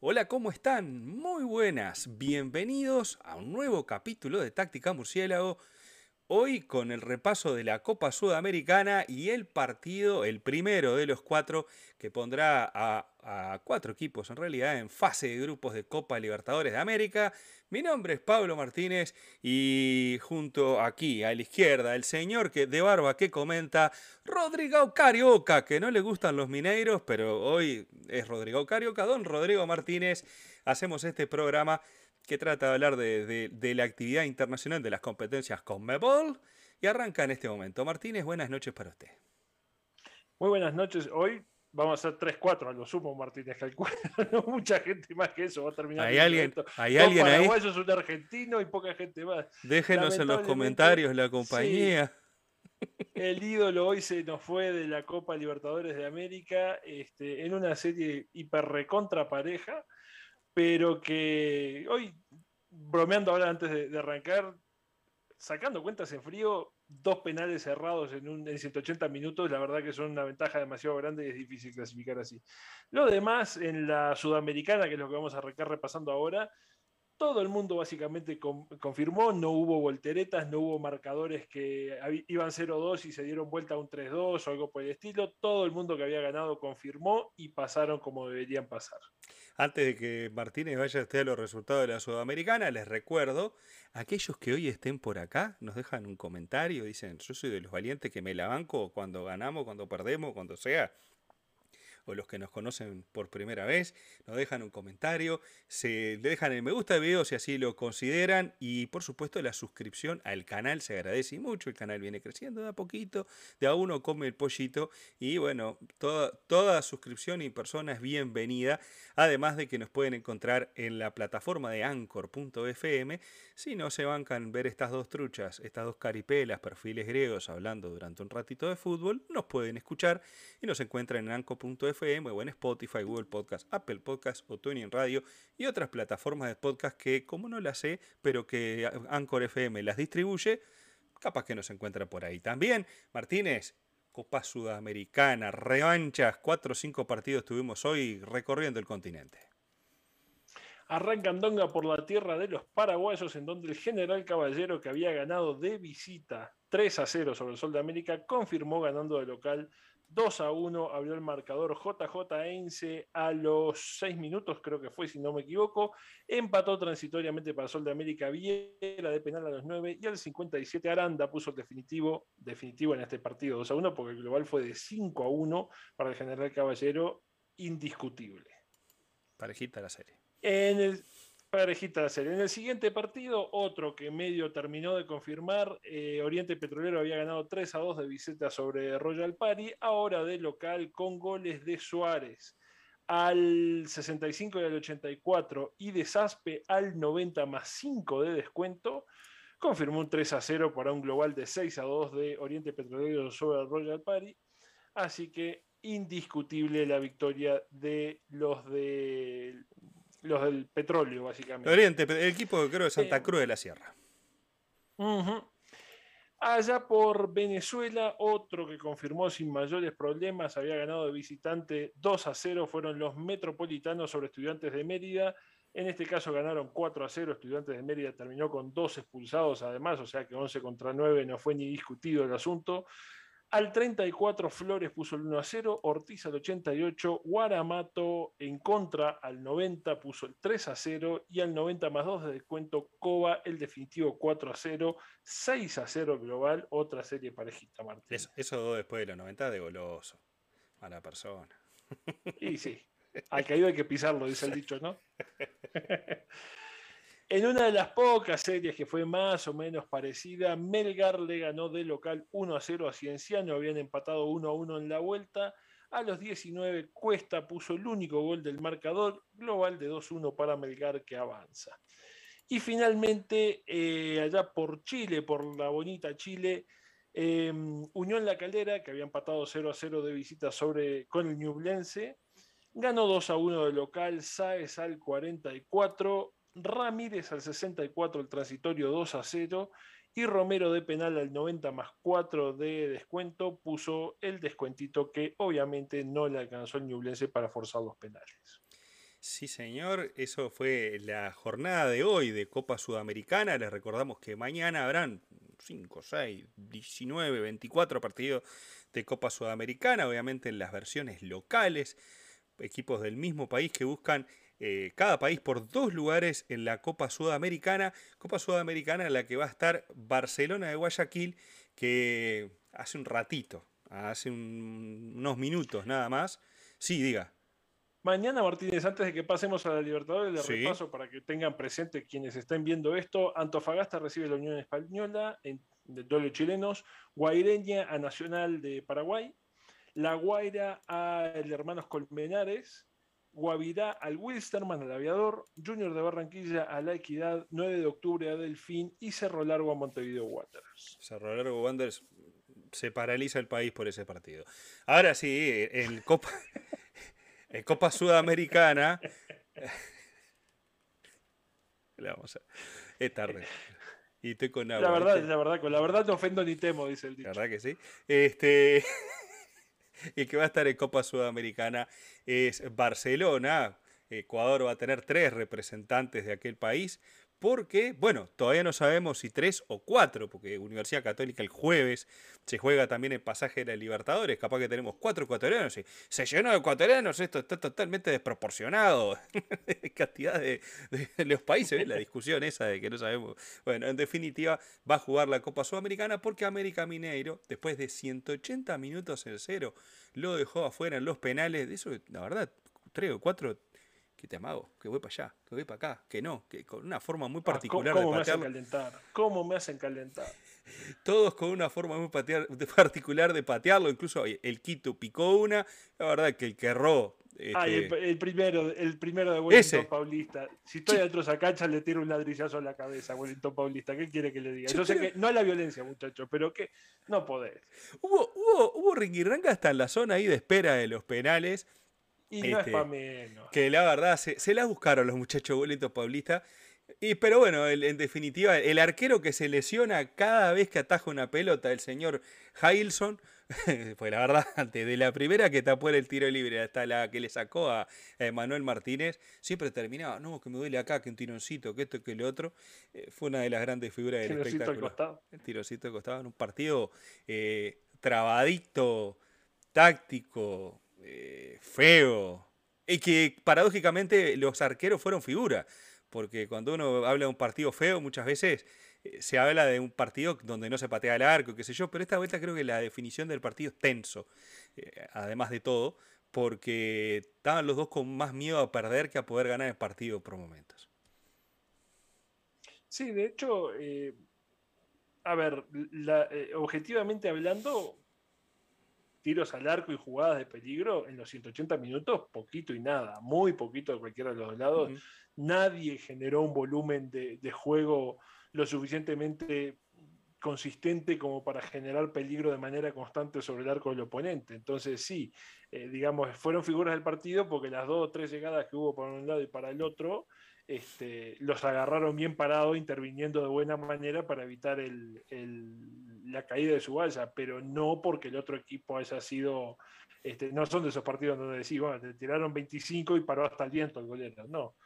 Hola, ¿cómo están? Muy buenas. Bienvenidos a un nuevo capítulo de Táctica Murciélago. Hoy con el repaso de la Copa Sudamericana y el partido, el primero de los cuatro, que pondrá a, cuatro equipos en realidad en fase de grupos de Copa Libertadores de América. Mi nombre es Pablo Martínez y junto aquí a la izquierda el señor que, de barba que comenta, Rodrigo Carioca, que no le gustan los mineiros, pero hoy es Rodrigo Carioca, don Rodrigo Martínez. Hacemos este programa que trata de hablar de, la actividad internacional de las competencias con Mebol y arranca en este momento. Martínez, buenas noches para usted. Muy buenas noches. Hoy vamos a hacer 3-4 a lo sumo, Martínez. Calcula. no mucha gente más que eso va a terminar. Hay alguien, ¿hay alguien ahí. es un argentino y poca gente más. Déjenos en los comentarios la compañía. el ídolo hoy se nos fue de la Copa Libertadores de América este, en una serie hiper recontra pareja pero que hoy, bromeando ahora antes de, arrancar, sacando cuentas en frío, dos penales cerrados en, en 180 minutos, la verdad que son una ventaja demasiado grande y es difícil clasificar así. Lo demás, en la sudamericana, que es lo que vamos a arrancar repasando ahora, todo el mundo básicamente confirmó, no hubo volteretas, no hubo marcadores que iban 0-2 y se dieron vuelta a un 3-2 o algo por el estilo. Todo el mundo que había ganado confirmó y pasaron como deberían pasar. Antes de que Martínez vaya a los resultados de la Sudamericana, les recuerdo, aquellos que hoy estén por acá, nos dejan un comentario, dicen, yo soy de los valientes que me la banco cuando ganamos, cuando perdemos, cuando sea o los que nos conocen por primera vez, nos dejan un comentario, se dejan el me gusta al video si así lo consideran y por supuesto la suscripción al canal. Se agradece mucho, el canal viene creciendo de a poquito, de a uno come el pollito y bueno, toda, toda suscripción y persona es bienvenida, además de que nos pueden encontrar en la plataforma de anchor.fm, si no se bancan ver estas dos truchas, estas dos caripelas, perfiles griegos hablando durante un ratito de fútbol, nos pueden escuchar y nos encuentran en anchor.fm FM o en Spotify, Google Podcast, Apple Podcast o TuneIn Radio y otras plataformas de podcast que, como no las sé, pero que Anchor FM las distribuye, capaz que nos encuentra por ahí. También, Martínez, Copa Sudamericana, revanchas, cuatro o cinco partidos tuvimos hoy recorriendo el continente. Arranca Andonga por la tierra de los paraguayos, en donde el general Caballero, que había ganado de visita 3 a 0 sobre el Sol de América, confirmó ganando de local 2 a 1 abrió el marcador JJ Einse a los 6 minutos, creo que fue, si no me equivoco. Empató transitoriamente para Sol de América Viera de penal a los 9 y al 57 Aranda puso el definitivo, definitivo en este partido 2 a 1 porque el global fue de 5 a 1 para el General Caballero, indiscutible. Parejita la serie. En el, Parejita la serie. En el siguiente partido, otro que medio terminó de confirmar, eh, Oriente Petrolero había ganado 3 a 2 de visita sobre Royal Party, ahora de local con goles de Suárez al 65 y al 84 y de Saspe al 90 más 5 de descuento. Confirmó un 3 a 0 para un global de 6 a 2 de Oriente Petrolero sobre Royal Party. Así que indiscutible la victoria de los de los del petróleo, básicamente. Oriente, el equipo creo de Santa Cruz de la Sierra. Allá por Venezuela, otro que confirmó sin mayores problemas, había ganado de visitante 2 a 0, fueron los metropolitanos sobre estudiantes de Mérida. En este caso ganaron 4 a 0, estudiantes de Mérida terminó con dos expulsados además, o sea que 11 contra 9 no fue ni discutido el asunto. Al 34 Flores puso el 1 a 0, Ortiz al 88, Guaramato en contra al 90 puso el 3 a 0 y al 90 más 2 de descuento Coba el definitivo 4 a 0, 6 a 0 global, otra serie parejita Martín. Eso, eso después de los 90 de goloso, mala persona. Y sí, al caído hay que pisarlo, dice el dicho, ¿no? En una de las pocas series que fue más o menos parecida, Melgar le ganó de local 1 a 0 a Cienciano, habían empatado 1 a 1 en la vuelta. A los 19, Cuesta puso el único gol del marcador, global de 2-1 para Melgar que avanza. Y finalmente, eh, allá por Chile, por la bonita Chile, eh, Unión La Caldera, que había empatado 0 a 0 de visita sobre, con el Ñublense, ganó 2 a 1 de local, Saez al 44, Ramírez al 64, el transitorio 2 a 0. Y Romero de penal al 90 más 4 de descuento puso el descuentito que obviamente no le alcanzó el Ñublense para forzar los penales. Sí, señor, eso fue la jornada de hoy de Copa Sudamericana. Les recordamos que mañana habrán 5, 6, 19, 24 partidos de Copa Sudamericana, obviamente en las versiones locales, equipos del mismo país que buscan eh, cada país por dos lugares en la Copa Sudamericana. Copa Sudamericana en la que va a estar Barcelona de Guayaquil, que hace un ratito, hace unos minutos nada más. Sí, diga. Mañana, Martínez, antes de que pasemos a la Libertadores, le repaso para que tengan presente quienes estén viendo esto. Antofagasta recibe la Unión Española en, de doble chilenos, Guaireña a Nacional de Paraguay, La Guaira a el Hermanos Colmenares, Guavirá al Wilsterman, al Aviador, Junior de Barranquilla a La Equidad, 9 de octubre a Delfín y Cerro Largo a Montevideo Wanderers. Cerro Largo Wanderers se paraliza el país por ese partido. Ahora sí, en Copa, en Copa Sudamericana. vamos a, es tarde. Y estoy con agua. La verdad, la verdad, con la verdad no ofendo ni temo, dice el dicho. La verdad que sí. Este. y que va a estar en Copa Sudamericana es Barcelona. Ecuador va a tener tres representantes de aquel país porque, bueno, todavía no sabemos si tres o cuatro, porque Universidad Católica el jueves se juega también el pasaje de la Libertadores, capaz que tenemos cuatro ecuatorianos y se llenó de ecuatorianos, esto está totalmente desproporcionado. cantidad de, los países, la discusión esa de que no sabemos. Bueno, en definitiva, va a jugar la Copa Sudamericana porque América Mineiro, después de 180 minutos en cero, lo dejó afuera en los penales. De eso, la verdad, tres o cuatro que te amago, que voy para allá, que voy para acá, que no, que con una forma muy ah, particular ¿cómo, de patear. Me hacen calentar? ¿Cómo me hacen calentar? Todos con una forma muy particular de patearlo, incluso el Quito picó una, la verdad que el que erró. Ah, el, primero, el primero de Wellington Paulista. Si estoy adentro de esa cancha, le tiro un ladrillazo a la cabeza a Wellington Paulista. ¿Qué quiere que le diga? Yo, sé que no a la violencia, muchachos, pero que no podés. Hubo, hubo, hubo ringirranga hasta en la zona ahí de espera de los penales y no es este, para menos. Que la verdad, se, se la buscaron los muchachos boletos Paulista. Y, pero bueno, en definitiva, el arquero que se lesiona cada vez que ataja una pelota, el señor Hailson, pues la verdad, antes de la primera que tapó el tiro libre hasta la que le sacó a, Manuel Martínez, siempre terminaba, no, que me duele acá, que un tironcito, que esto, que lo otro. Eh, fue una de las grandes figuras del espectáculo. El tirocito costaba en un partido eh, trabadito, táctico, eh, feo. Y que paradójicamente los arqueros fueron figura. Porque cuando uno habla de un partido feo, muchas veces eh, se habla de un partido donde no se patea el arco, qué sé yo. Pero esta vuelta creo que la definición del partido es tenso. Eh, además de todo, porque estaban los dos con más miedo a perder que a poder ganar el partido por momentos. Sí, de hecho, a ver, objetivamente hablando, tiros al arco y jugadas de peligro en los 180 minutos, poquito y nada, muy poquito de cualquiera de los lados. Nadie generó un volumen de, juego lo suficientemente consistente como para generar peligro de manera constante sobre el arco del oponente. Entonces sí, eh, digamos, fueron figuras del partido porque las dos o tres llegadas que hubo para un lado y para el otro, este, los agarraron bien parados, interviniendo de buena manera para evitar la caída de su balsa, pero no porque el otro equipo haya sido, este, no son de esos partidos donde decís, bueno, te tiraron 25 y paró hasta el viento el golero, no.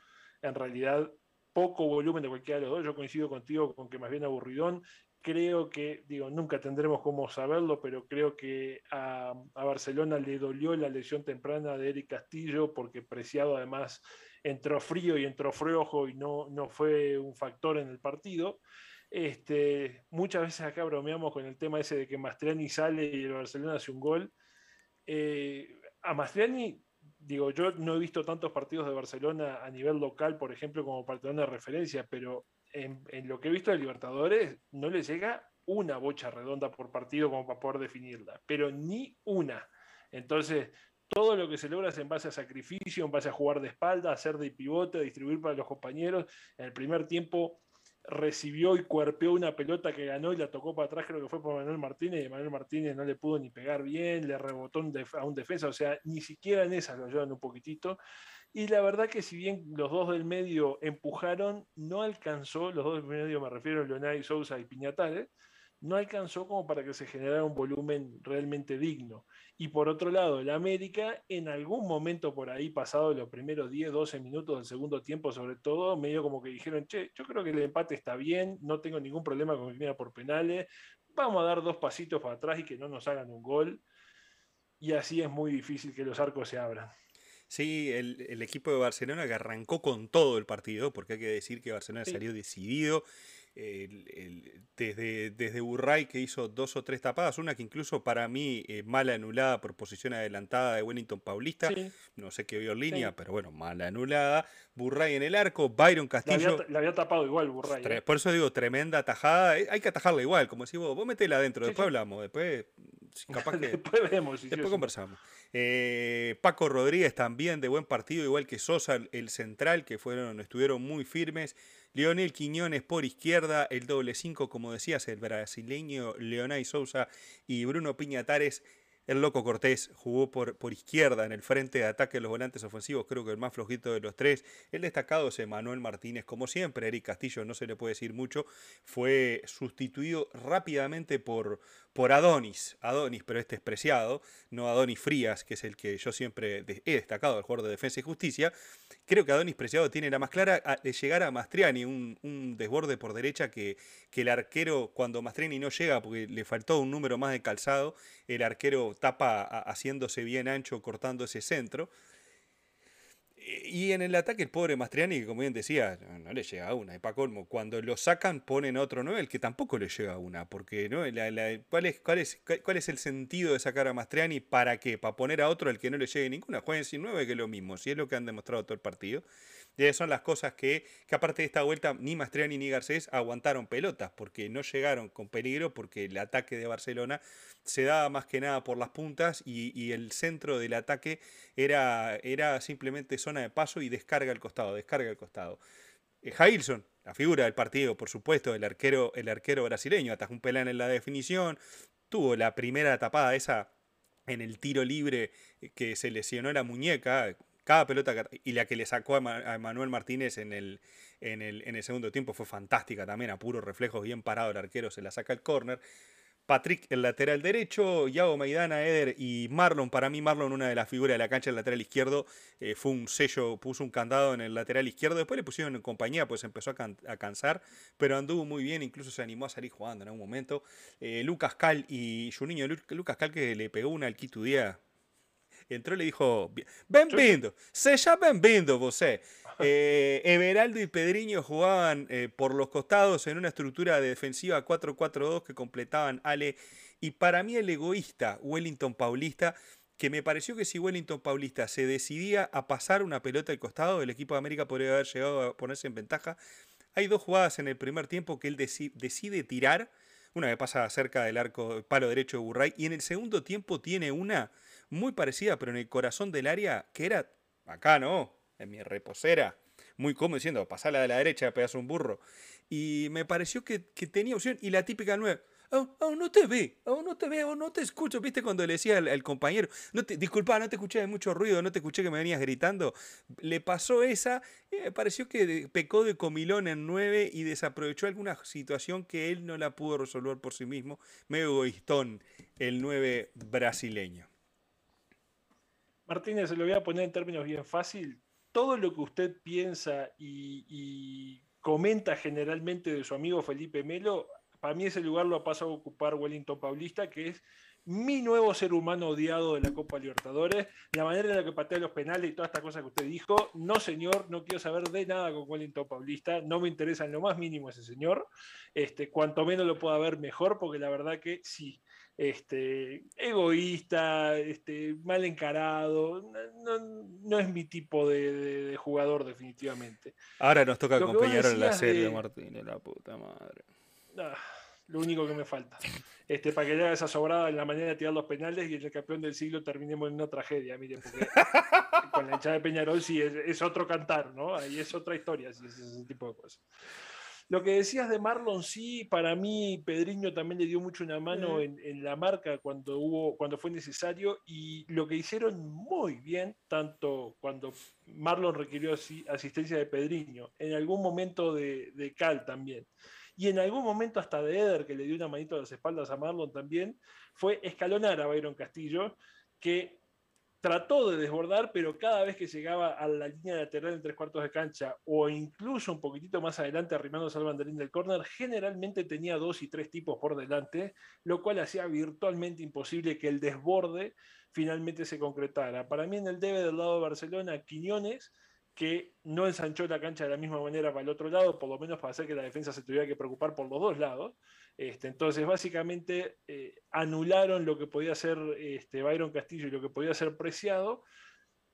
En realidad, poco volumen de cualquiera de los dos. Yo coincido contigo con que más bien aburridón. Creo que, digo, nunca tendremos cómo saberlo, pero creo que a, Barcelona le dolió la lesión temprana de Eric Castillo, porque Preciado además entró frío y entró flojo y no, no fue un factor en el partido. Este, muchas veces acá bromeamos con el tema ese de que Mastriani sale y el Barcelona hace un gol. Eh, a Mastriani, digo, yo no he visto tantos partidos de Barcelona a nivel local, por ejemplo, como para tener una referencia, pero en, lo que he visto de Libertadores no le llega una bocha redonda por partido como para poder definirla, pero ni una. Entonces, todo lo que se logra es en base a sacrificio, en base a jugar de espalda, hacer de pivote, distribuir para los compañeros. En el primer tiempo recibió y cuerpeó una pelota que ganó y la tocó para atrás, creo que fue por Manuel Martínez, y Manuel Martínez no le pudo ni pegar bien, le rebotó a un defensa, o sea, ni siquiera en esa lo llevan un poquitito. Y la verdad que si bien los dos del medio empujaron, no alcanzó, los dos del medio me refiero a Leonardo Sousa y Piñatales, no alcanzó como para que se generara un volumen realmente digno. Y por otro lado, el América, en algún momento por ahí, pasado los primeros 10, 12 minutos del segundo tiempo, sobre todo, medio como que dijeron, che, yo creo que el empate está bien, no tengo ningún problema con que viene por penales, vamos a dar dos pasitos para atrás y que no nos hagan un gol. Y así es muy difícil que los arcos se abran. Sí, el, equipo de Barcelona que arrancó con todo el partido, porque hay que decir que Barcelona salió decidido el, desde, desde Burray que hizo dos o tres tapadas, una que incluso para mí eh, mala anulada por posición adelantada de Wellington Paulista, no sé qué vio en línea, pero bueno, mala anulada, Burray en el arco, Byron Castillo. La había, tapado igual Burray. ¿eh? Por eso digo, tremenda atajada, eh, hay que atajarla igual, como si vos, vos metela adentro, después hablamos, después capaz que... después vemos. después conversamos. Paco Rodríguez también de buen partido, igual que Sosa, el central, que fueron, estuvieron muy firmes. Leonel Quiñones por izquierda, el doble 5, como decías, el brasileño Leonay Sousa y Bruno Piñatares el Loco Cortés jugó por, por, izquierda en el frente de ataque de los volantes ofensivos, creo que el más flojito de los tres. El destacado es Manuel Martínez, como siempre. Eric Castillo no se le puede decir mucho. Fue sustituido rápidamente por, por Adonis. Adonis, pero este despreciado, no Adonis Frías, que es el que yo siempre he destacado, el jugador de Defensa y Justicia. Creo que Adonis Preciado tiene la más clara de llegar a Mastriani, un, un desborde por derecha que, que el arquero, cuando Mastriani no llega porque le faltó un número más de calzado, el arquero tapa haciéndose bien ancho, cortando ese centro. Y en el ataque el pobre Mastriani, que como bien decía, no, le llega a una. Y para colmo, cuando lo sacan ponen a otro 9, el que tampoco le llega a una. Porque ¿no? ¿cuál, es, cuál, es, ¿cuál es el sentido de sacar a Mastriani? ¿Para qué? ¿Para poner a otro al que no le llegue ninguna? Jueguen sin 9 que es lo mismo, si es lo que han demostrado todo el partido. Y esas son las cosas que, que aparte de esta vuelta, ni Mastriani ni Garcés aguantaron pelotas, porque no llegaron con peligro, porque el ataque de Barcelona se daba más que nada por las puntas y, el centro del ataque era, era simplemente zona de paso y descarga al costado, descarga al costado. Eh, Jailson, la figura del partido, por supuesto, el arquero, el arquero brasileño, atajó un pelán en la definición, tuvo la primera tapada esa en el tiro libre eh, que se lesionó la muñeca, cada pelota y la que le sacó a, Manuel Martínez en el, en, el, en el segundo tiempo fue fantástica también, a puro reflejo, bien parado el arquero, se la saca el córner. Patrick, el lateral derecho, Yago Maidana, Eder y Marlon. Para mí, Marlon, una de las figuras de la cancha, el lateral izquierdo, eh, fue un sello, puso un candado en el lateral izquierdo. Después le pusieron en compañía, pues empezó a, cansar, pero anduvo muy bien, incluso se animó a salir jugando en algún momento. Eh, Lucas Cal y Juninho, Lucas Cal que le pegó una al entró y le dijo, Benvindo, seja benvindo você. Eh, Everaldo y Pedriño jugaban eh, por los costados en una estructura defensiva 4-4-2 que completaban Ale. Y para mí el egoísta Wellington Paulista, que me pareció que si Wellington Paulista se decidía a pasar una pelota al costado, el equipo de América podría haber llegado a ponerse en ventaja. Hay dos jugadas en el primer tiempo que él decide tirar. Una que pasa cerca del arco palo derecho de Burray. Y en el segundo tiempo tiene una muy parecida, pero en el corazón del área, que era acá, ¿no? En mi reposera. Muy cómodo diciendo, pasala de la derecha, pedazo un burro. Y me pareció que, tenía opción. Y la típica nueve. Oh, oh, no te ve, oh, no te veo, no te escucho. ¿Viste cuando le decía al, compañero, no te, disculpa, no te escuché de mucho ruido, no te escuché que me venías gritando? Le pasó esa me pareció que pecó de comilón en nueve y desaprovechó alguna situación que él no la pudo resolver por sí mismo. Medio egoístón el nueve brasileño. Martínez, se lo voy a poner en términos bien fácil. Todo lo que usted piensa y, comenta generalmente de su amigo Felipe Melo, para mí ese lugar lo ha pasado a ocupar Wellington Paulista, que es mi nuevo ser humano odiado de la Copa Libertadores, la manera en la que patea los penales y todas estas cosas que usted dijo. No, señor, no quiero saber de nada con Wellington Paulista, no me interesa en lo más mínimo ese señor. Este, cuanto menos lo pueda ver, mejor, porque la verdad que sí, este, egoísta, este, mal encarado. No, es mi tipo de, jugador, definitivamente. Ahora nos toca acompañar en la serie, de... Martín, la puta madre. Ah, lo único que me falta. Este, para que le haga esa sobrada en la manera de tirar los penales y el campeón del siglo terminemos en una tragedia, mire, porque con la hinchada de Peñarol sí es, otro cantar, ¿no? Ahí es otra historia, sí, ese tipo de cosas. Lo que decías de Marlon, sí, para mí Pedriño también le dio mucho una mano en, la marca cuando, hubo, cuando fue necesario y lo que hicieron muy bien, tanto cuando Marlon requirió asistencia de Pedriño, en algún momento de, Cal también. y en algún momento hasta de Eder, que le dio una manito a las espaldas a Marlon también, fue escalonar a Byron Castillo, que trató de desbordar, pero cada vez que llegaba a la línea lateral en tres cuartos de cancha o incluso un poquitito más adelante arrimándose al banderín del córner, generalmente tenía dos y tres tipos por delante, lo cual hacía virtualmente imposible que el desborde finalmente se concretara. Para mí en el debe del lado de Barcelona, Quiñones, que no ensanchó la cancha de la misma manera para el otro lado, por lo menos para hacer que la defensa se tuviera que preocupar por los dos lados. Este, entonces, básicamente, eh, anularon lo que podía ser este, Byron Castillo y lo que podía ser Preciado.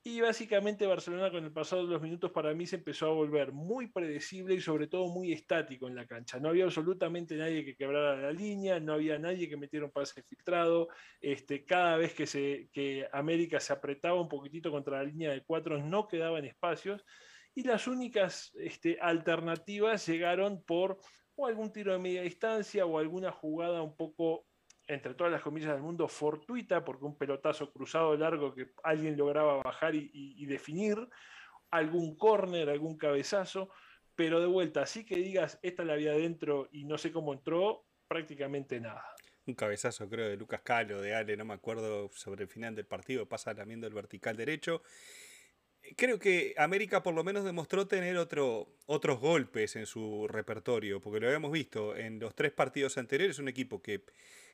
Y básicamente Barcelona con el pasado de los minutos para mí se empezó a volver muy predecible y sobre todo muy estático en la cancha. No había absolutamente nadie que quebrara la línea, no había nadie que metiera un pase filtrado. Este, cada vez que, que América se apretaba un poquitito contra la línea de cuatro no quedaban espacios. Y las únicas este, alternativas llegaron por o algún tiro de media distancia o alguna jugada un poco, entre todas las comillas del mundo, fortuita, porque un pelotazo cruzado largo que alguien lograba bajar y, definir, algún córner, algún cabezazo, pero de vuelta, así que digas, esta la había adentro y no sé cómo entró, prácticamente nada. Un cabezazo, creo, de Lucas Calo, de Ale, no me acuerdo, sobre el final del partido, pasa lamiendo el vertical derecho creo que América por lo menos demostró tener otro, otros golpes en su repertorio, porque lo habíamos visto en los tres partidos anteriores, un equipo que,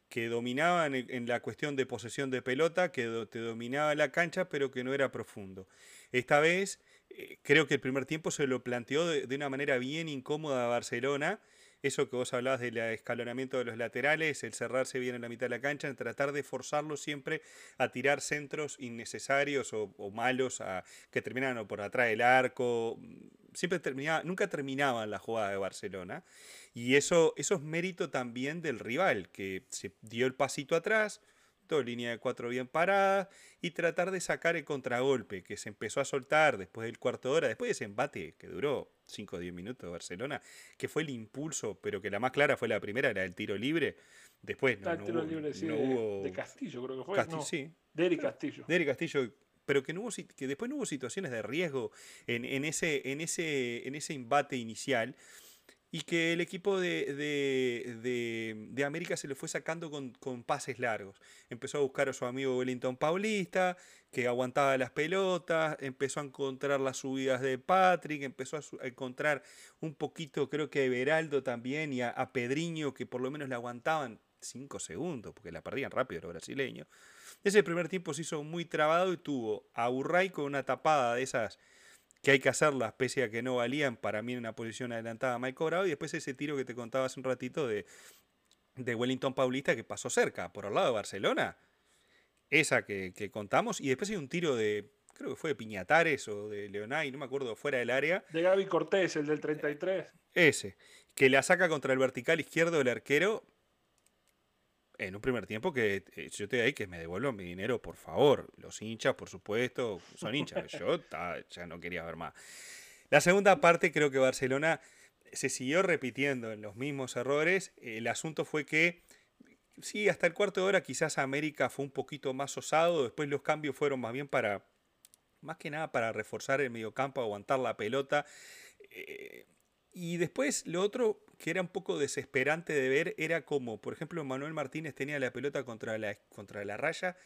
que dominaba en, la cuestión de posesión de pelota, que te dominaba la cancha, pero que no era profundo. Esta vez eh, creo que el primer tiempo se lo planteó de, de una manera bien incómoda a Barcelona eso que vos hablabas del escalonamiento de los laterales, el cerrarse bien en la mitad de la cancha, en tratar de forzarlo siempre a tirar centros innecesarios o, malos que terminaban por atrás del arco. Siempre terminaba, nunca terminaban la jugada de Barcelona. Y eso, eso es mérito también del rival, que se dio el pasito atrás, línea de cuatro bien parada y tratar de sacar el contragolpe que se empezó a soltar después del cuarto de hora, después de ese embate que duró 5 o 10 minutos de Barcelona, que fue el impulso, pero que la más clara fue la primera, era el tiro libre. Después no, no, hubo, de, Castillo, creo que fue. sí. De Eric Castillo. De Eric Castillo, pero que, no hubo, que después no hubo situaciones de riesgo en, en, ese, en, ese, en ese embate inicial y que el equipo de, de, América se le fue sacando con, pases largos. Empezó a buscar a su amigo Wellington Paulista, que aguantaba las pelotas, empezó a encontrar las subidas de Patrick, empezó a, encontrar un poquito, creo que a Everaldo también, y a, a, Pedriño, que por lo menos le aguantaban cinco segundos, porque la perdían rápido los brasileños. Ese primer tiempo se hizo muy trabado y tuvo a Urray con una tapada de esas que hay que hacerla, pese a que no valían para mí en una posición adelantada a Mike Bravo, y después ese tiro que te contaba hace un ratito de, de Wellington Paulista que pasó cerca, por el lado de Barcelona, esa que, contamos, y después hay un tiro de, creo que fue de Piñatares o de Leonay, no me acuerdo, fuera del área. De Gaby Cortés, el del 33. Ese, que la saca contra el vertical izquierdo del arquero, en un primer tiempo que eh, yo te ahí que me devuelvan mi dinero, por favor. Los hinchas, por supuesto, son hinchas. Yo ya no quería ver más. La segunda parte creo que Barcelona se siguió repitiendo en los mismos errores. El asunto fue que, sí, hasta el cuarto de hora quizás América fue un poquito más osado. Después los cambios fueron más bien para, más que nada para reforzar el mediocampo, aguantar la pelota. Eh, y después lo otro que era un poco desesperante de ver era como, por ejemplo, Manuel Martínez tenía la pelota contra la, contra la raya,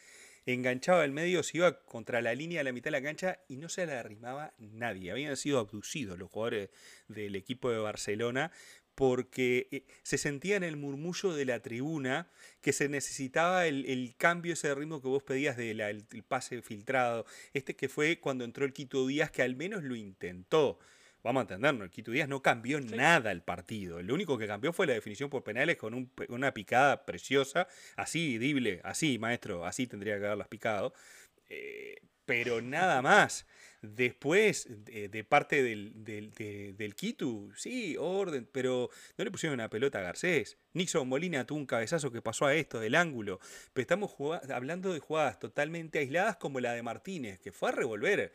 enganchaba el medio, se iba contra la línea a la mitad de la cancha y no se le arrimaba nadie. Habían sido abducidos los jugadores del equipo de Barcelona porque eh, se sentía en el murmullo de la tribuna que se necesitaba el, cambio, ese ritmo que vos pedías del el pase filtrado. Este que fue cuando entró el Quito Díaz, que al menos lo intentó vamos a entendernos, el Quito Díaz no cambió nada el partido. Lo único que cambió fue la definición por penales con una picada preciosa, así, dible, así, maestro, así tendría que haberlas picado. Eh, pero nada más. Después, de, parte del, del, del, Quito, sí, orden, pero no le pusieron una pelota a Garcés. Nixon Molina tuvo un cabezazo que pasó a esto del ángulo. Pero estamos hablando de jugadas totalmente aisladas como la de Martínez, que fue a revolver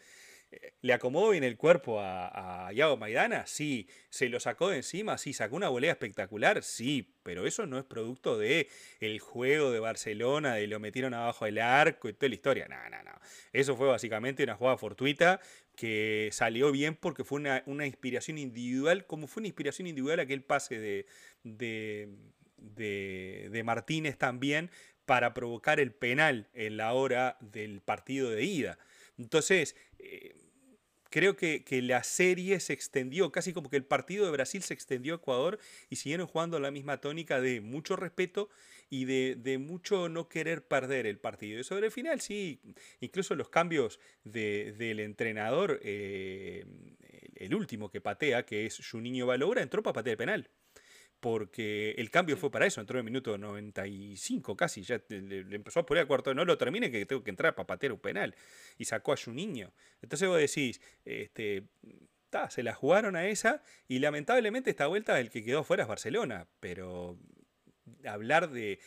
¿Le acomodó bien el cuerpo a, Iago Maidana? Sí. ¿Se lo sacó de encima? Sí. ¿Sacó una volea espectacular? Sí. Pero eso no es producto de el juego de Barcelona, de lo metieron abajo del arco y toda la historia. No, no, no. Eso fue básicamente una jugada fortuita que salió bien porque fue una, inspiración individual, como fue una inspiración individual aquel pase de, de, de Martínez también para provocar el penal en la hora del partido de ida. Entonces, creo que, la serie se extendió, casi como que el partido de Brasil se extendió a Ecuador y siguieron jugando la misma tónica de mucho respeto y de, mucho no querer perder el partido. Y sobre el final, sí, incluso los cambios del entrenador, eh, el último que patea, que es Juninho Baloura, entró para patear el penal porque el cambio fue para eso, entró en el minuto 95 casi, ya le, empezó a poner a cuarto, no lo termine que tengo que entrar para patear un penal, y sacó a su niño. Entonces vos decís, este, se la jugaron a esa, y lamentablemente esta vuelta el que quedó fuera es Barcelona, pero hablar de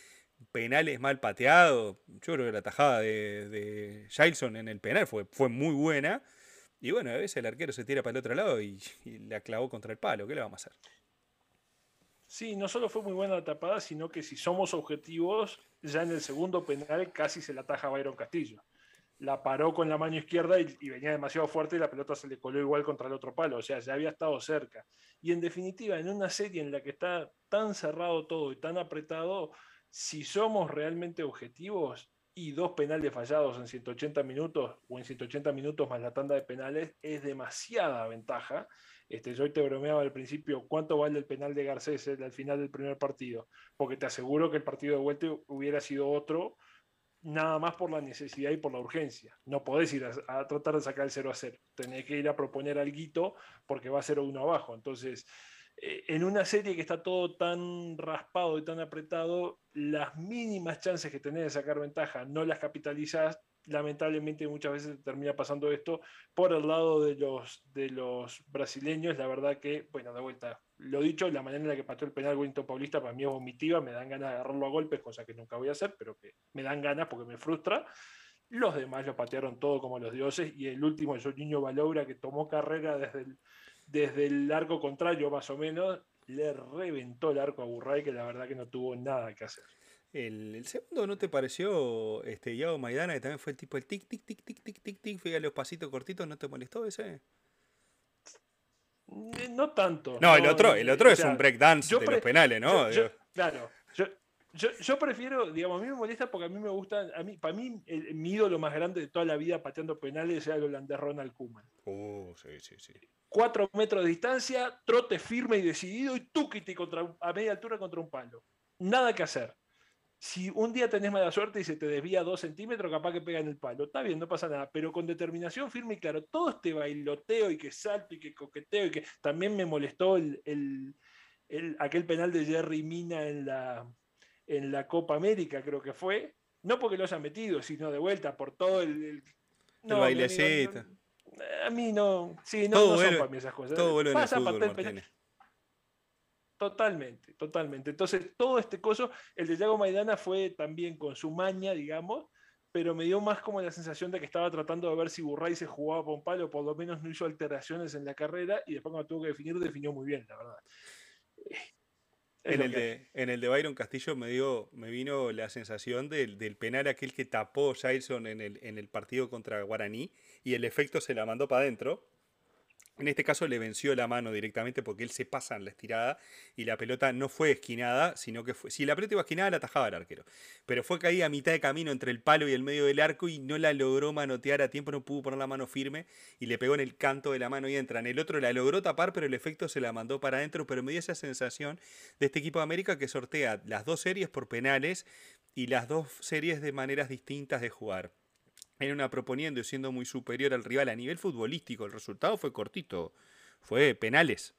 penales mal pateados, yo creo que la tajada de, de Gilson en el penal fue, fue muy buena, y bueno, a veces el arquero se tira para el otro lado y, y la clavó contra el palo, ¿qué le vamos a hacer? Sí, no solo fue muy buena la tapada, sino que si somos objetivos, ya en el segundo penal casi se la ataja Byron Castillo. La paró con la mano izquierda y, venía demasiado fuerte y la pelota se le coló igual contra el otro palo. O sea, ya había estado cerca. Y en definitiva, en una serie en la que está tan cerrado todo y tan apretado, si somos realmente objetivos y dos penales fallados en 180 minutos o en 180 minutos más la tanda de penales, es demasiada ventaja este, yo te bromeaba al principio, ¿cuánto vale el penal de Garcés al final del primer partido? Porque te aseguro que el partido de vuelta hubiera sido otro, nada más por la necesidad y por la urgencia. No podés ir a, tratar de sacar el 0 a 0. Tenés que ir a proponer algo porque va a ser uno abajo. Entonces, eh, en una serie que está todo tan raspado y tan apretado, las mínimas chances que tenés de sacar ventaja no las capitalizás lamentablemente muchas veces termina pasando esto por el lado de los, de los brasileños. La verdad que, bueno, de vuelta, lo dicho, la manera en la que pateó el penal Wellington Paulista para mí es vomitiva, me dan ganas de agarrarlo a golpes, cosa que nunca voy a hacer, pero que me dan ganas porque me frustra. Los demás lo patearon todo como los dioses y el último, el niño Baloura, que tomó carrera desde el, desde el arco contrario más o menos, le reventó el arco a Burray, que la verdad que no tuvo nada que hacer. El, segundo, ¿no te pareció este Yago Maidana, que también fue el tipo el tic, tic, tic, tic, tic, tic, tic, fíjate los pasitos cortitos, ¿no te molestó ese? Eh, no tanto. No, el otro, el otro es un breakdance de los penales, ¿no? claro, yo, prefiero, digamos, a mí me molesta porque a mí me gusta, a mí, para mí mi ídolo más grande de toda la vida pateando penales era el holandés Ronald Koeman. Oh, sí, sí, sí. Cuatro metros de distancia, trote firme y decidido y túquiti contra, a media altura contra un palo. Nada que hacer. Si un día tenés mala suerte y se te desvía dos centímetros, capaz que pega en el palo. Está bien, no pasa nada, pero con determinación firme y claro, todo este bailoteo y que salto y que coqueteo y que también me molestó el, aquel penal de Jerry Mina en la, en la Copa América, creo que fue. No porque lo hayan metido, sino de vuelta por todo el. no, bailecito. A mí no. Sí, no, son para mí esas cosas. Todo vuelve en el fútbol, Totalmente, totalmente. Entonces, todo este coso, el de Yago Maidana fue también con su maña, digamos, pero me dio más como la sensación de que estaba tratando de ver si Burray se jugaba por un palo, por lo menos no hizo alteraciones en la carrera, y después cuando tuvo que definir, definió muy bien, la verdad. En el, de, en el, de, Byron Castillo me, dio, me vino la sensación del, del penal aquel que tapó Jason en el, en el partido contra Guaraní y el efecto se la mandó para adentro en este caso le venció la mano directamente porque él se pasa en la estirada y la pelota no fue esquinada, sino que fue. Si la pelota iba esquinada, la atajaba el arquero. Pero fue caída a mitad de camino entre el palo y el medio del arco y no la logró manotear a tiempo, no pudo poner la mano firme y le pegó en el canto de la mano y entra. En el otro la logró tapar, pero el efecto se la mandó para adentro. Pero me dio esa sensación de este equipo de América que sortea las dos series por penales y las dos series de maneras distintas de jugar en una proponiendo y siendo muy superior al rival a nivel futbolístico. El resultado fue cortito, fue penales.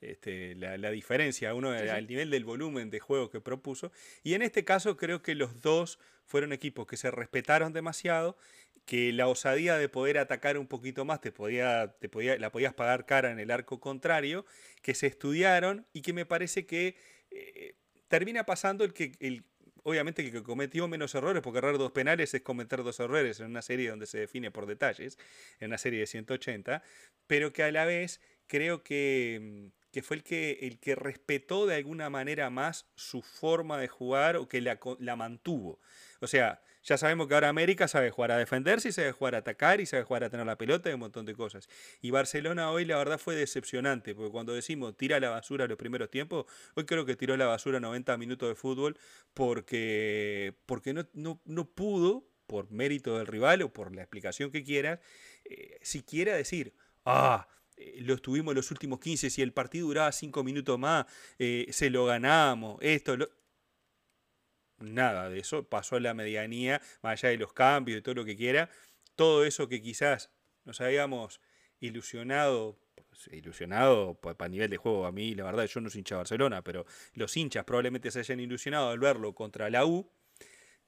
Este, la, diferencia, uno al nivel del volumen de juego que propuso. Y en este caso creo que los dos fueron equipos que se respetaron demasiado, que la osadía de poder atacar un poquito más te podía, te podía, la podías pagar cara en el arco contrario, que se estudiaron y que me parece que eh, termina pasando el que el, obviamente que cometió menos errores, porque errar dos penales es cometer dos errores en una serie donde se define por detalles, en una serie de 180, pero que a la vez creo que, que fue el que, el que respetó de alguna manera más su forma de jugar o que la, la mantuvo. O sea, ya sabemos que ahora América sabe jugar a defenderse y sabe jugar a atacar y sabe jugar a tener la pelota y un montón de cosas. Y Barcelona hoy la verdad fue decepcionante, porque cuando decimos tira la basura los primeros tiempos, hoy creo que tiró la basura 90 minutos de fútbol porque, porque no, no, pudo, por mérito del rival o por la explicación que quieras, eh, siquiera decir, ah, eh, lo estuvimos los últimos 15, si el partido duraba 5 minutos más, eh, se lo ganamos, esto, lo nada de eso, pasó a la medianía, más allá de los cambios y todo lo que quiera, todo eso que quizás nos habíamos ilusionado, pues, ilusionado para nivel de juego, a mí la verdad yo no soy hincha de Barcelona, pero los hinchas probablemente se hayan ilusionado al verlo contra la U,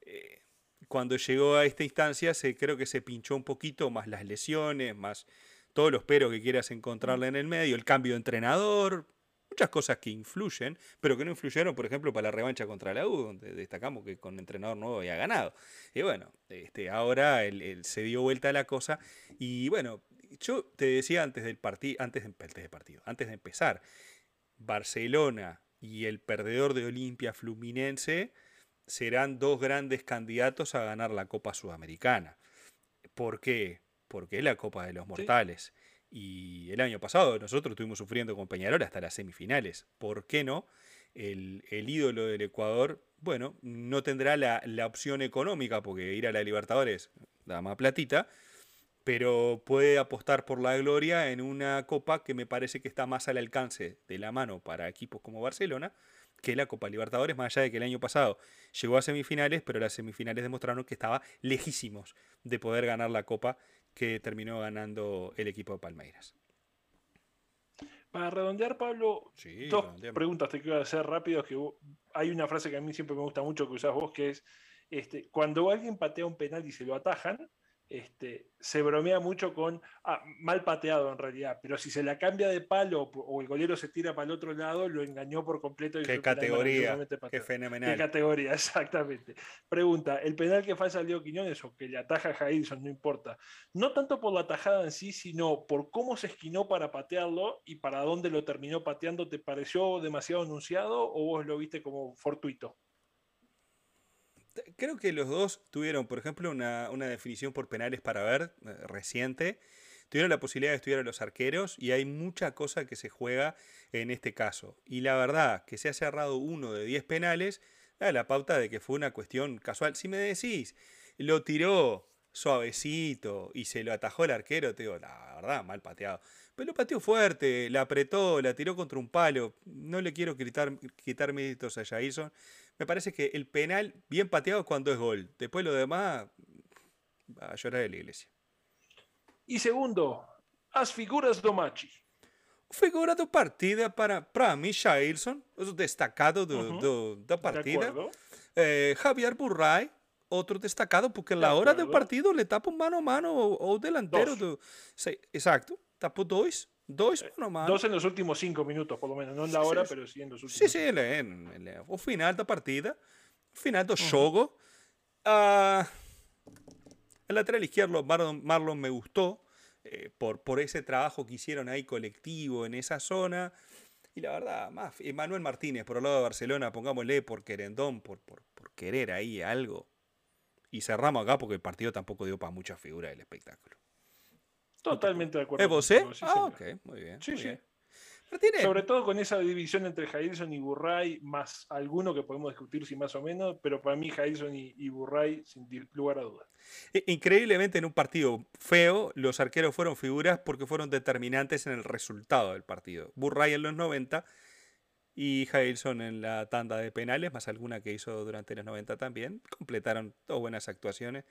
eh, cuando llegó a esta instancia se, creo que se pinchó un poquito más las lesiones, más todos los peros que quieras encontrarle en el medio, el cambio de entrenador, muchas cosas que influyen, pero que no influyeron, por ejemplo, para la revancha contra la U, donde destacamos que con entrenador nuevo había ganado. Y bueno, este, ahora se dio vuelta a la cosa. Y bueno, yo te decía antes del partido, antes, de, partido, antes de empezar, Barcelona y el perdedor de Olimpia Fluminense serán dos grandes candidatos a ganar la Copa Sudamericana. ¿Por qué? Porque es la Copa de los Mortales. Y el año pasado nosotros estuvimos sufriendo con Peñarol hasta las semifinales. ¿Por qué no? El, ídolo del Ecuador, bueno, no tendrá la, opción económica porque ir a la Libertadores da más platita, pero puede apostar por la gloria en una copa que me parece que está más al alcance de la mano para equipos como Barcelona que la Copa Libertadores, más allá de que el año pasado llegó a semifinales, pero las semifinales demostraron que estaba lejísimos de poder ganar la Copa que terminó ganando el equipo de Palmeiras. Para redondear, Pablo, dos preguntas te quiero hacer rápido. Que hay una frase que a mí siempre me gusta mucho que usas vos, que es este, cuando alguien patea un penal y se lo atajan, este, se bromea mucho con ah, mal pateado en realidad, pero si se la cambia de palo o el golero se tira para el otro lado, lo engañó por completo. Y Qué categoría, qué fenomenal. Qué categoría, exactamente. Pregunta, el penal que falla Leo Quiñones o que le ataja a Jailson, no importa, no tanto por la tajada en sí, sino por cómo se esquinó para patearlo y para dónde lo terminó pateando, ¿te pareció demasiado anunciado o vos lo viste como fortuito? Creo que los dos tuvieron, por ejemplo, una, definición por penales para ver eh, reciente. Tuvieron la posibilidad de estudiar a los arqueros y hay mucha cosa que se juega en este caso. Y la verdad, que se ha cerrado uno de 10 penales, da la pauta de que fue una cuestión casual. Si me decís, lo tiró suavecito y se lo atajó el arquero, te digo, la verdad, mal pateado. Pero lo pateó fuerte, la apretó, la tiró contra un palo. No le quiero quitar, quitar méritos a Jason, me parece que el penal bien pateado cuando es gol. Después lo demás va a llorar de la iglesia. Y segundo, as figuras do Machi. Figura da partida para, para mim, Jailson, o destacado do, do, da partida. Eh, Javier Burray, outro destacado, porque na hora do partido le tapa um mano a mano o, delantero. Do, sí, exacto, tapou dois Dos, eh, Dos en los últimos cinco minutos, por lo menos. No en la hora, pero sí en los últimos. Sí, sí, en, en, o final da partida. Final do jogo. Uh, el lateral izquierdo, Marlon, Marlon me gustó. Eh, por, por ese trabajo que hicieron ahí colectivo en esa zona. Y la verdad, más Manuel Martínez, por el lado de Barcelona, pongámosle por querendón, por, por, por querer ahí algo. Y cerramos acá porque el partido tampoco dio para mucha figura del espectáculo. Totalmente de acuerdo. ¿Es vos, eh? ah, ok, muy bien. Sí, sí. Sobre todo con esa división entre Jailson y Burray, más alguno que podemos discutir si más o menos, pero para mí Jailson y, Burray, sin lugar a dudas. Increíblemente en un partido feo, los arqueros fueron figuras porque fueron determinantes en el resultado del partido. Burray en los 90 y Jailson en la tanda de penales, más alguna que hizo durante los 90 también, completaron dos buenas actuaciones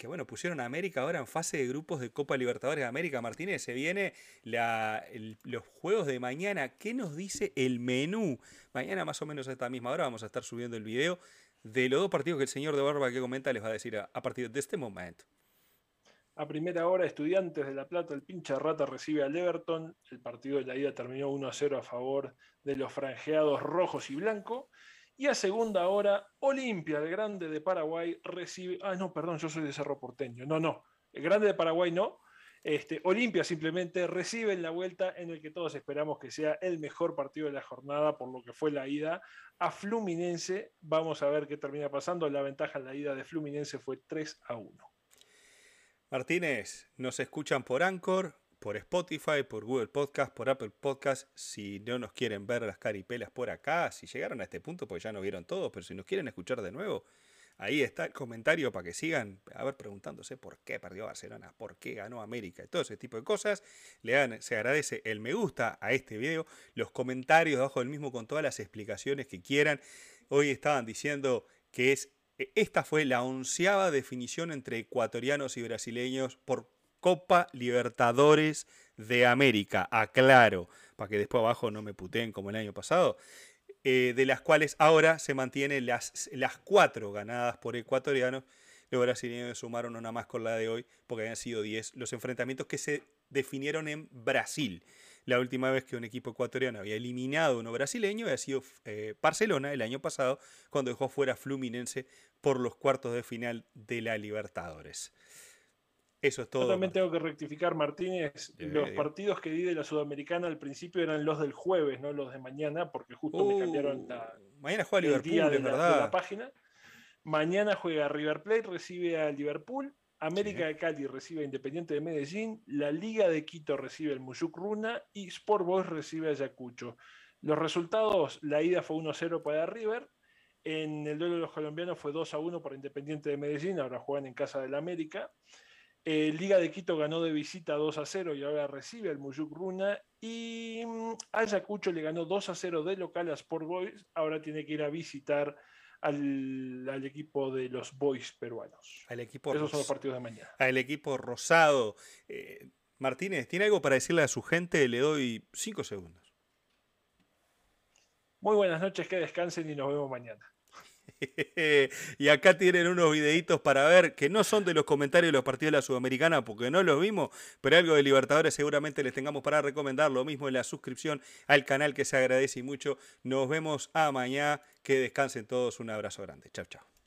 que bueno, pusieron a América ahora en fase de grupos de Copa Libertadores de América. Martínez, se viene los juegos de mañana. ¿Qué nos dice el menú? Mañana más o menos a esta misma hora vamos a estar subiendo el video de los dos partidos que el señor de Barba que comenta les va a decir a, partir de este momento. A primera hora, Estudiantes de La Plata, el pincha rata recibe al Everton. El partido de la ida terminó 1 a 0 a favor de los franjeados rojos y blancos. Y a segunda hora, Olimpia, el grande de Paraguay, recibe. Ah, no, perdón, yo soy de Cerro Porteño. No, no. El grande de Paraguay no. Este, Olimpia simplemente recibe en la vuelta en el que todos esperamos que sea el mejor partido de la jornada por lo que fue la ida a Fluminense. Vamos a ver qué termina pasando. La ventaja en la ida de Fluminense fue 3 a 1. Martínez, nos escuchan por Anchor, por Spotify, por Google Podcast, por Apple Podcast. Si no nos quieren ver las caripelas por acá, si llegaron a este punto, pues ya no vieron todo, pero si nos quieren escuchar de nuevo, ahí está el comentario para que sigan, a ver, preguntándose por qué perdió Barcelona, por qué ganó América y todo ese tipo de cosas. Se agradece el me gusta a este video, los comentarios debajo del mismo con todas las explicaciones que quieran. Hoy estaban diciendo que es esta fue la onceava definición entre ecuatorianos y brasileños por Copa Libertadores de América, aclaro, para que después abajo no me puteen como el año pasado, eh, de las cuales ahora se mantienen las, las cuatro ganadas por ecuatorianos. Los brasileños sumaron una más con la de hoy, porque habían sido 10 los enfrentamientos que se definieron en Brasil. La última vez que un equipo ecuatoriano había eliminado a uno brasileño había sido eh, Barcelona el año pasado, cuando dejó fuera Fluminense por los cuartos de final de la Libertadores. Eso es todo. Yo también tengo que rectificar, Martínez. los partidos que di de la Sudamericana al principio eran los del jueves, no los de mañana, porque justo me cambiaron la, uh, mañana juega Liverpool, es verdad. la página. Mañana juega River Plate, recibe a Liverpool. América de Cali recibe a Independiente de Medellín. La Liga de Quito recibe al Muyuk Runa. Y Sport Boys recibe a Ayacucho. Los resultados: la ida fue 1-0 para River. En el duelo de los colombianos fue 2-1 para Independiente de Medellín. Ahora juegan en casa del América. Eh, Liga de Quito ganó de visita 2 a 0 y ahora recibe al Muyuk Runa. Y mm, Ayacucho le ganó 2 a 0 de local a Sport Boys. Ahora tiene que ir a visitar al, equipo de los Boys peruanos. Al equipo Esos son los partidos de mañana. Al equipo rosado. Eh, Martínez, ¿tiene algo para decirle a su gente? Le doy 5 segundos. Muy buenas noches, que descansen y nos vemos mañana. y acá tienen unos videitos para ver que no son de los comentarios de los partidos de la Sudamericana porque no los vimos, pero algo de Libertadores seguramente les tengamos para recomendar. Lo mismo en la suscripción al canal que se agradece mucho. Nos vemos a mañana. Que descansen todos. Un abrazo grande. Chao, chao.